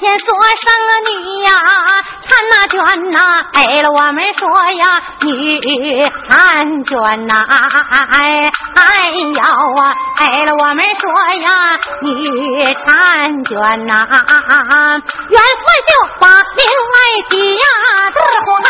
本钱所生女呀，产那娟呐，哎了我们说呀，女婵娟呐，哎哎呦啊，哎了我们说呀，女婵娟呐，元帅就把另外提呀，嘚呼嗨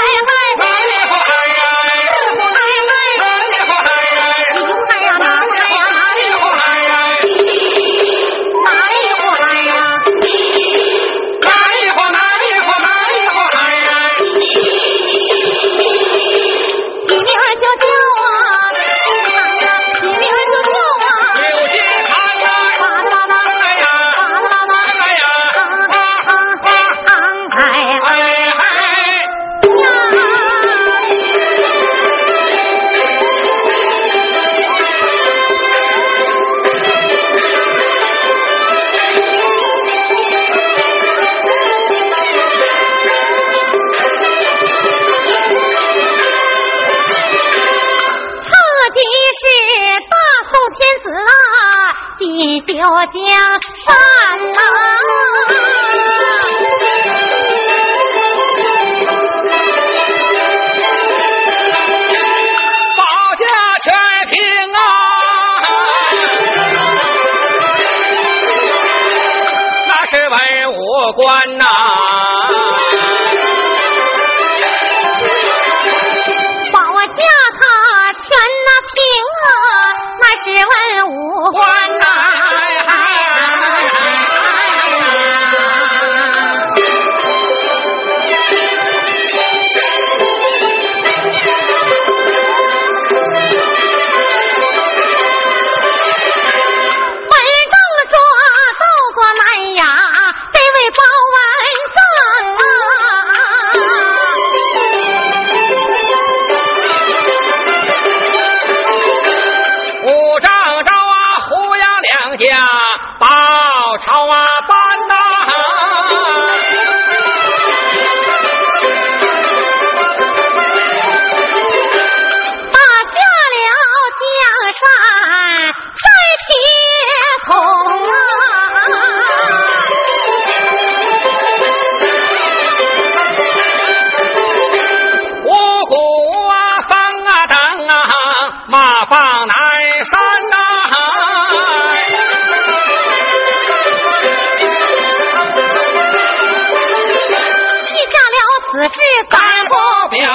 了此事敢不表？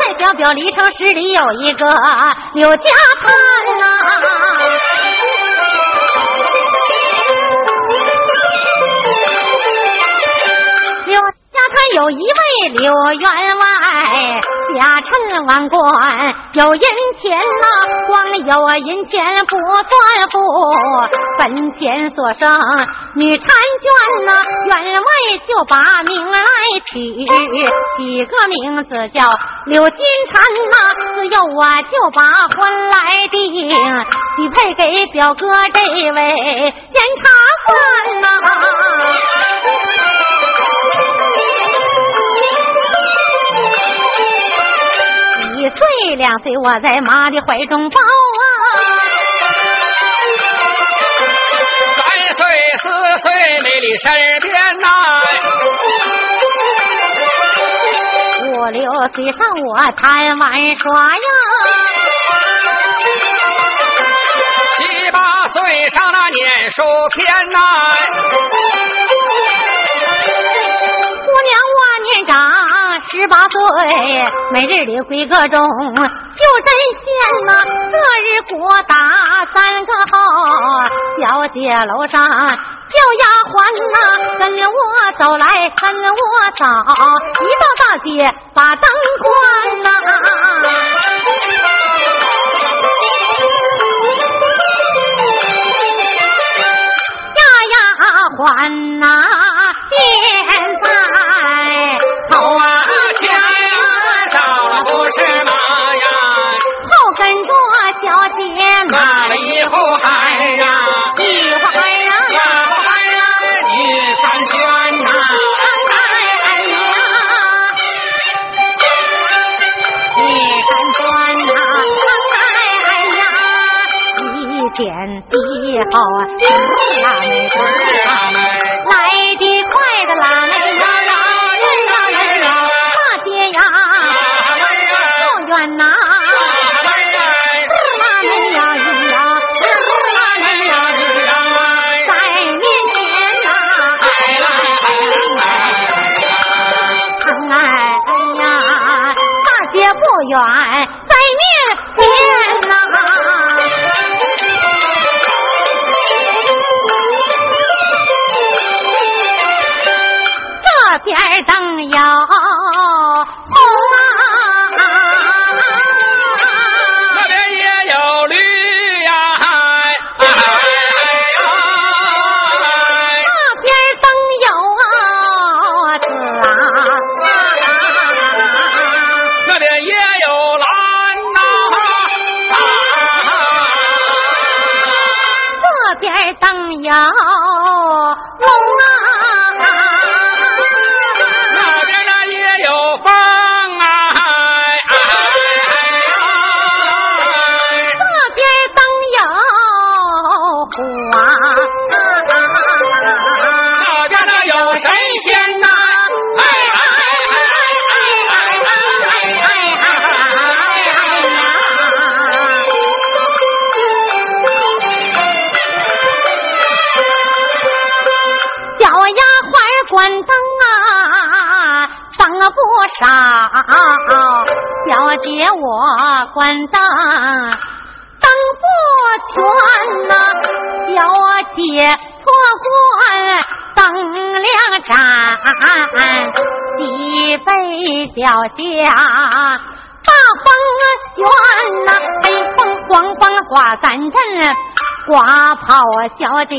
在表表离城市里有一个柳家滩呐、柳家滩有一位柳员外，家趁万贯有银钱呐、光有银钱不算富，本钱所生女婵娟呐、员外就把名来取，起个名字叫柳金蝉呐、自幼我就把婚来定，许配给表哥这位检察官呐、一岁两岁，我在妈的怀中抱啊。三岁四岁没离身边呐、五六岁上我贪玩耍呀，七八岁上那念书篇呐、姑娘我年长十八岁，每日里闺阁中就针线呐，这日鼓打三个号，小姐楼上叫丫鬟呐，跟我走来跟我走，一到大街把灯关呐。丫丫鬟呐、现在好啊，关灯，灯不全呐。小姐错关灯亮盏，喜被脚下大风卷呐，黑风光光挂三阵，刮跑小姐。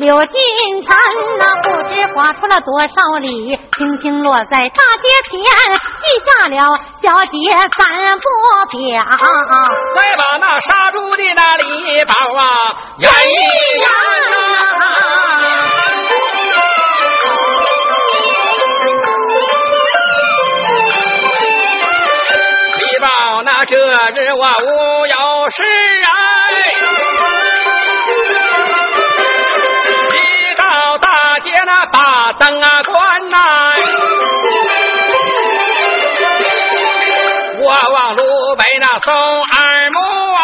柳金蝉那不知划出了多少里，轻轻落在大街前，记下了小姐三不表。再把那杀猪的那礼包啊，演一验啊！礼包那这日我无有事啊。把灯啊关呐！我往路北那送二母哎，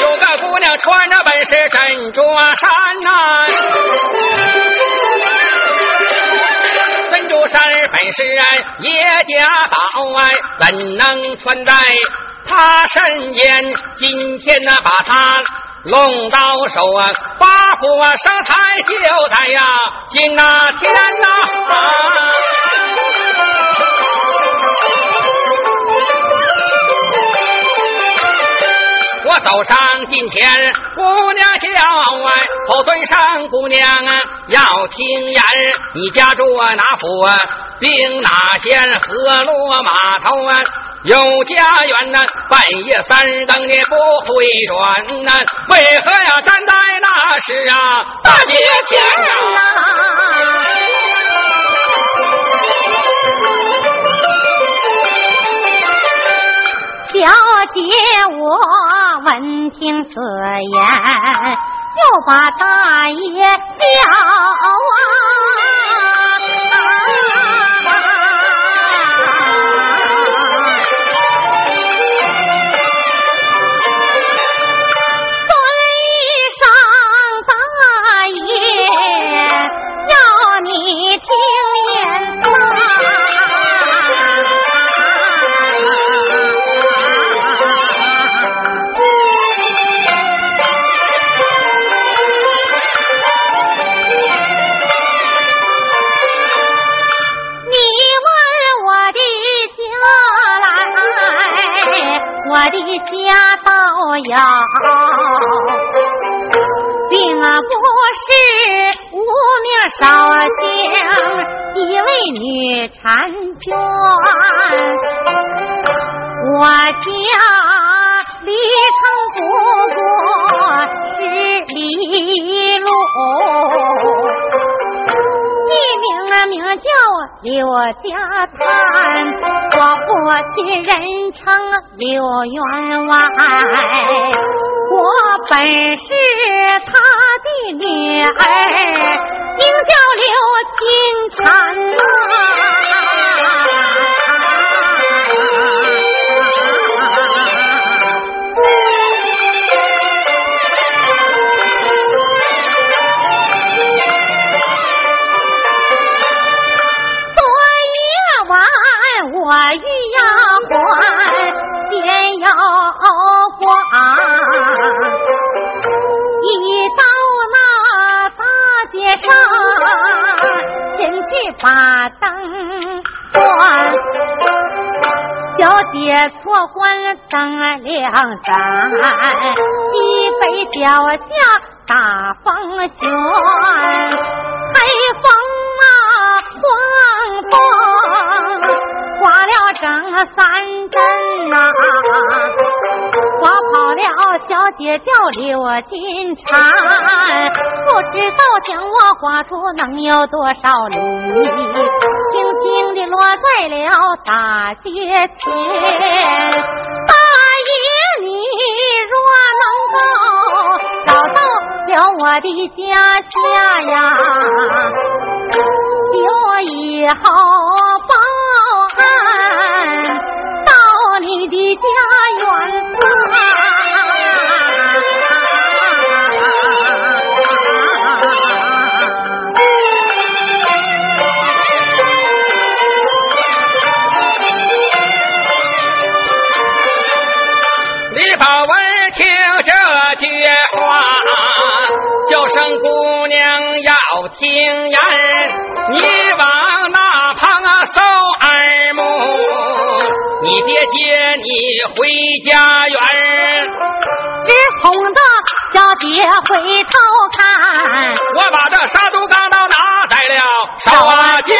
有个姑娘穿着本是珍珠衫呐，珍珠衫本是叶家宝哎，怎能穿在她身间？今天呢，把她。龙到手啊，八福啊，生财就在呀，今那天呐！我走上近前，姑娘叫啊，后对上姑娘啊，要听言，你家住啊哪府啊？兵哪县？河洛码头啊？有家园呐，半夜三更你不回转呐？为何要站在那时啊大街前啊？小姐，我闻听此言，就把大爷叫啊。阳，并不是无名少将，一位女婵娟，我叫李成叫刘家滩，我父亲人称刘员外，我本是他的女儿，名叫刘金婵啊。把灯关。小姐错关灯亮盏，西北脚下大风旋，黑风啊，狂风。刮了整三阵呐，刮跑了小姐叫刘金蝉，不知道将我刮出能有多少里，轻轻地落在了大街前。大爷，你若能够找到了我的家下呀，我以后报。到你的家园。这句话，叫声姑娘要听言，你往那旁啊搜耳目，你爹接你回家园。只哄得小姐回头看，我把这杀猪钢刀拿在了手间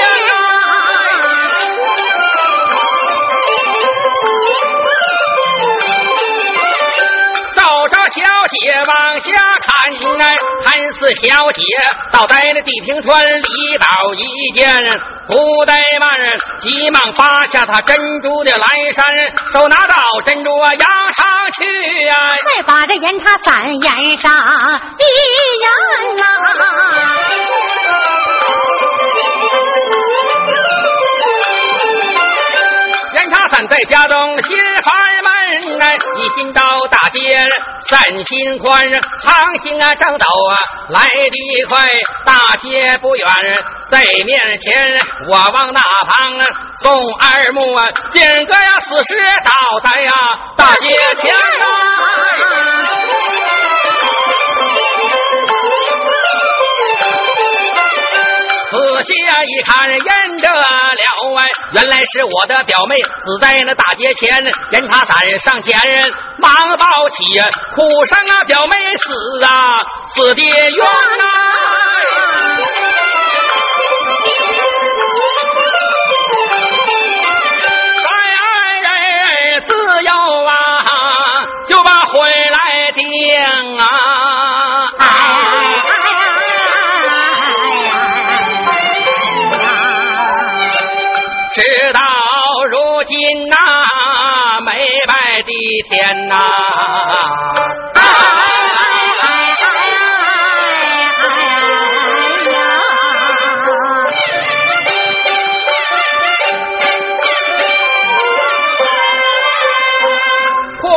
小姐往下看，哎，看似小姐倒在那地平川里倒一件，不怠慢，急忙扒下她珍珠的蓝衫，手拿到珍珠啊压上去呀，快把这盐茶三烟上一烟呐。在家中心烦闷，哎，一心到大街散心宽，航行啊正走啊来得快，大街不远在面前，我往那旁送二木啊，今个呀死尸倒在呀大街前啊。仔细呀一看，认得了哎，原来是我的表妹死在那大街前，人他三人上前忙抱起，哭声啊，表妹死啊，死的冤呐！事到如今呐，没白的天呐！哎哎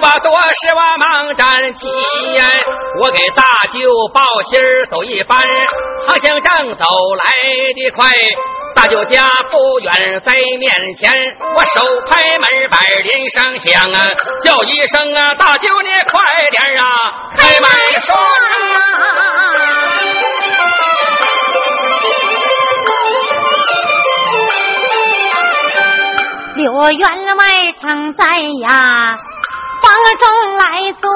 把多事我忙站起，我给大舅报信儿走一番，好像正走来的快。大舅家不远在面前，我手拍门板连声响啊，叫一声啊，大舅你快点啊，开门说刘员外正在呀房中来坐。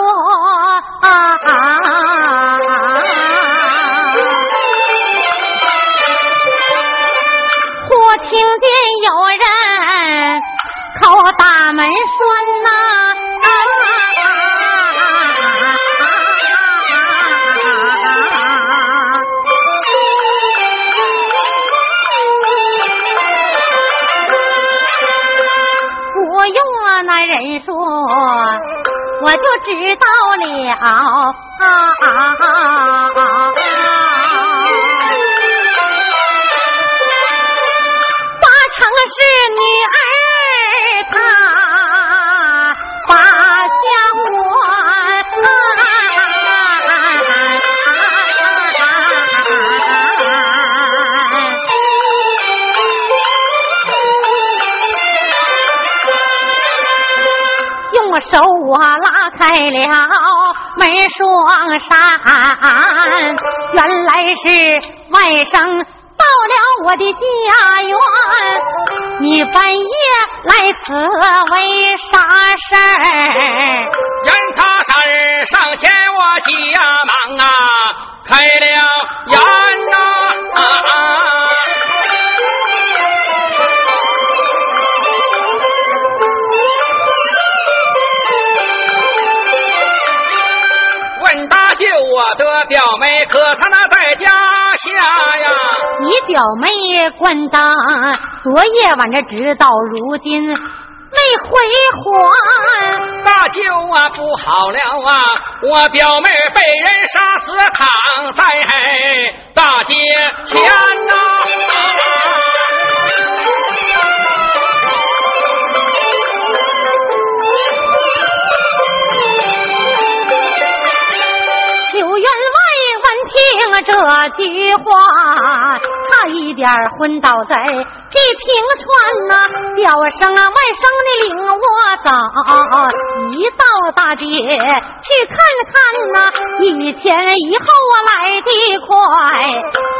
听见有人叩大门栓呐。不用那人说，我就知道了。八女儿她把相关，用手我拉开了。门双扇，原来是外甥到了我的家园。你半夜来此为啥事儿？严查山上前我急忙啊，开了眼呐。问大舅我的表妹可她那下呀？你表妹关当昨夜晚这直到如今没回还。大舅啊，不好了啊！我表妹被人杀死，躺在大街前呐。这句话差一点昏倒在地平川呐！叫声啊，外甥你领我走，一到大街去看看呐。一前一后啊来得快，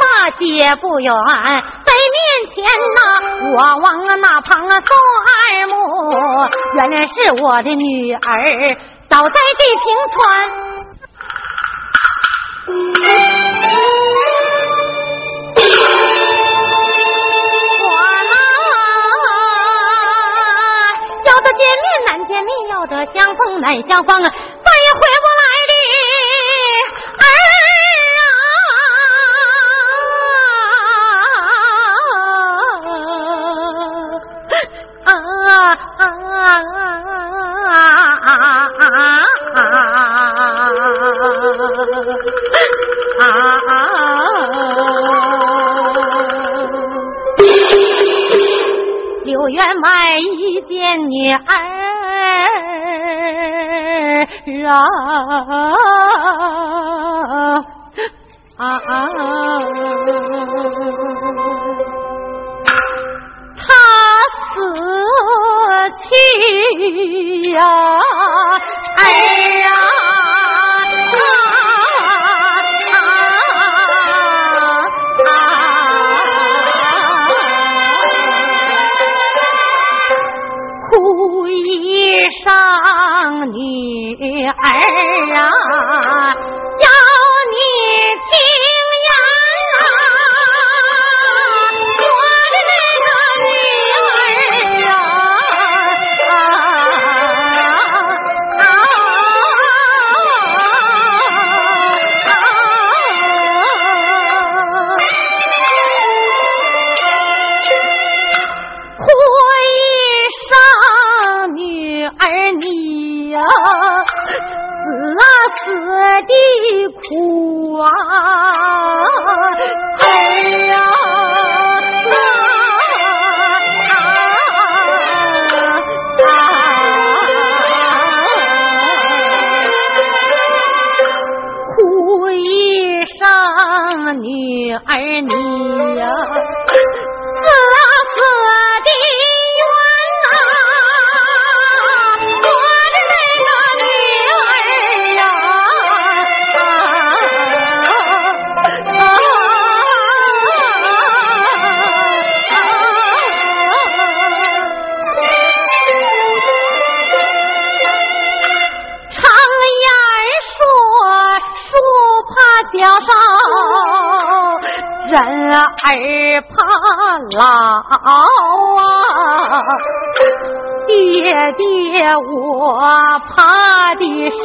大街不远在面前呐。我往那旁啊送二目，原来是我的女儿倒在地平川。你要得相逢难相逢，再也回不来的儿啊！啊啊啊啊啊啊啊啊刘员外一见女儿。啊啊啊！他死去呀，儿小少人儿怕老啊爹爹我怕的是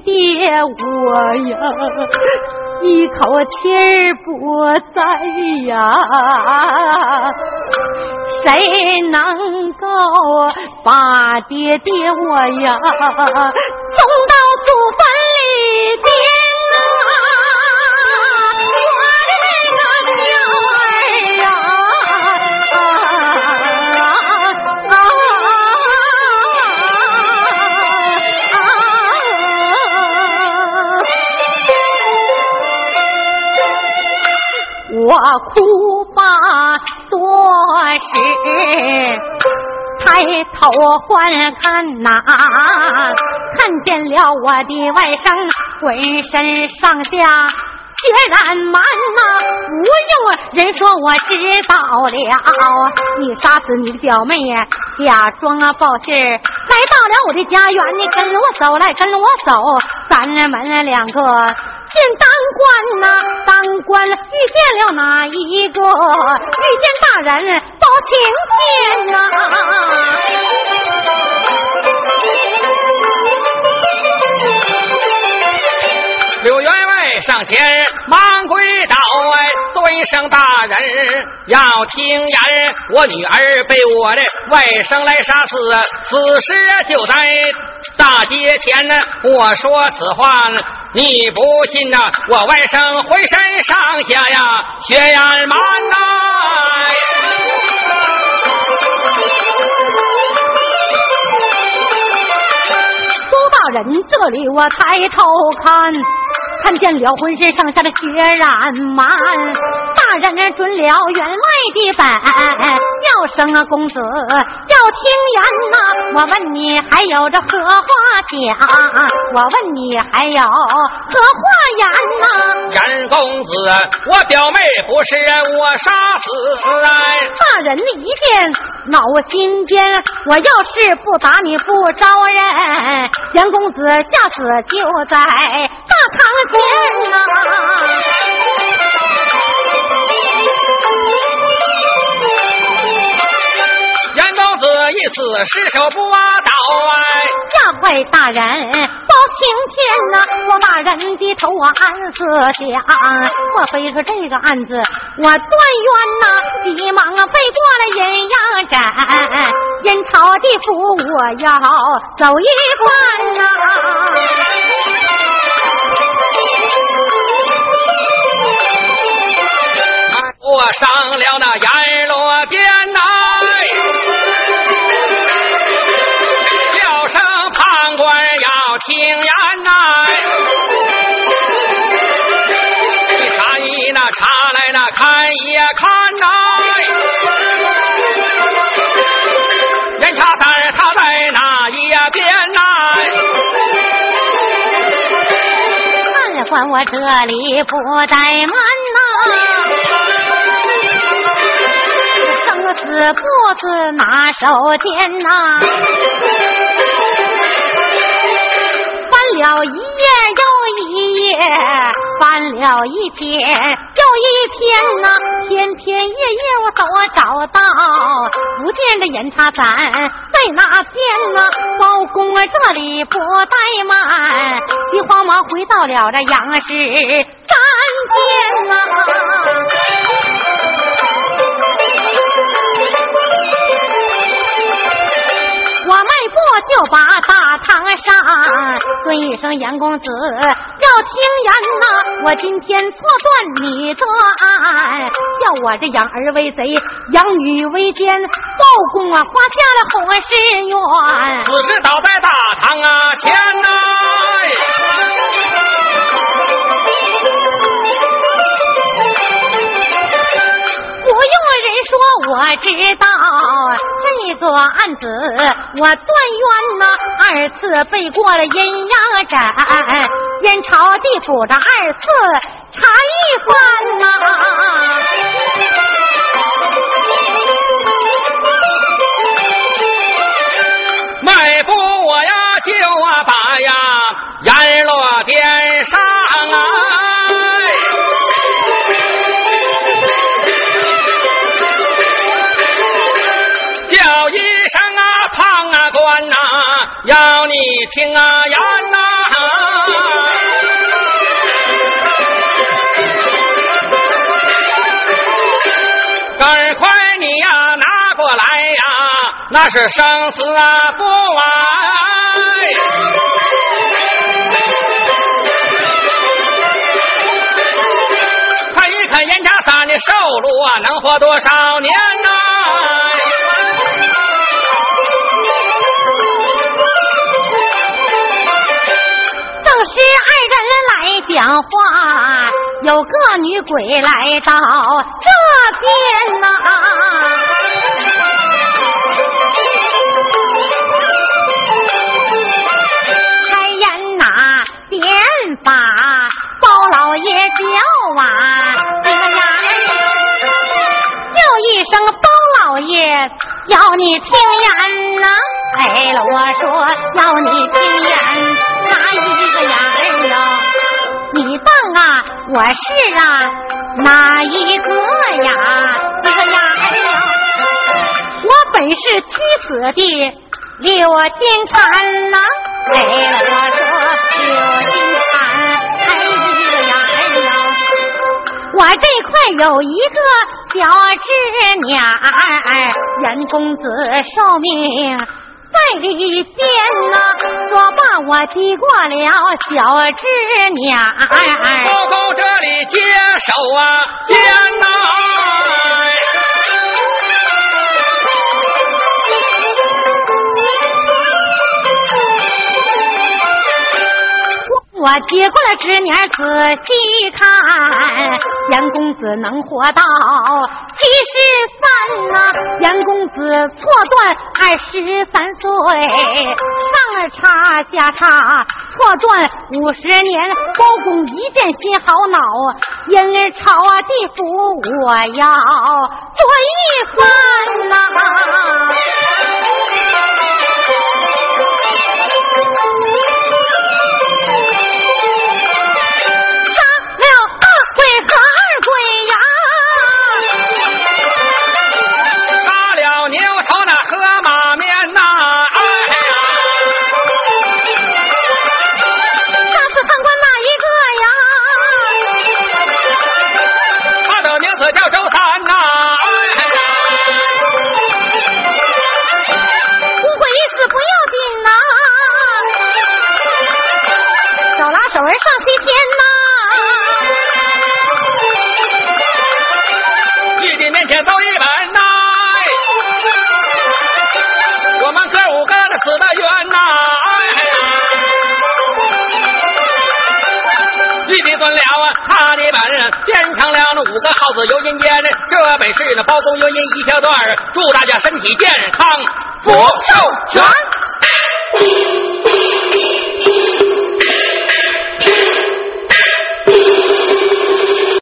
爹，我呀，一口气儿不在呀，谁能够把爹爹我呀哭罢多时，抬头环看呐，看见了我的外甥，浑身上下血染满呐，不用人说我知道了，你杀死你的表妹呀，假装啊报信，来到了我的家园，你跟我走来，跟我走，咱们两个。进大官呐，当官遇见了哪一个？遇见大人报请见呐。柳员外上前忙跪倒，声大人要听言，我女儿被我的外甥来杀死，此时就在大街前呢。我说此话。你不信呐？我外甥浑身上下呀，血眼满呐！苏大人，这里我抬头看，看见了浑身上下的血染满。大人准了员外的本，叫声啊公子要听言呐。我问你还有这何话讲？我问你还有何话言呐？严公子，我表妹不是我杀死。大人一见恼心间，我要是不打你不招人。严公子下次就在大堂前呐。一次失手不挖倒哎，下跪大人包青天呐！我把人的头我暗思想，莫非说这个案子我断冤呐？急忙啊背过了阴阳斩，阴曹地府我要走一关呐！我上了那阎罗殿呐！言呐，差一那查来那看一看呐，严查三他在哪一边呐？看管我这里不怠慢呐，生死簿子拿手间呐。了一页又一页，翻了一篇又一天呐，天天夜夜我都找到，不见这烟茶山在哪边呐？包公啊这里不怠慢，急慌忙回到了这杨氏三间呐。我迈步就把堂上尊一声严公子，要听言呐！我今天错断你的案，叫我这养儿为贼，养女为奸，报公啊，花下了红誓愿。此事倒在大堂啊前呐。说我知道这座案子，我断冤呐，二次背过了阴阳斩，燕朝地府这二次查一番呐。迈步我呀就啊把呀阎罗殿上你听啊言呐，赶快你呀拿过来呀，那是生死啊不完。看一看严家三的寿禄啊，能活多少年有个女鬼来到这边呐，开言呐，点法包老爷叫啊，这个呀，叫一声包老爷，要你听言呐，哎了，我说要你听言，我是啊，哪一个呀？这个呀，哎呀，我本是屈死的刘金蝉呐，哎，我说刘金蝉，哎呀，哎呀，我这块有一个小侄女儿，严公子寿命。在里边呐，说罢我递过了小侄女儿，报告这里接手啊，见呐。我接过了侄女仔细看，严公子能活到七十三呐。严公子错断二十三岁，上差下差错断五十年。包公一见心好恼，因而朝地府我要做一番呐。是那包公有您一小段祝大家身体健康，福寿全。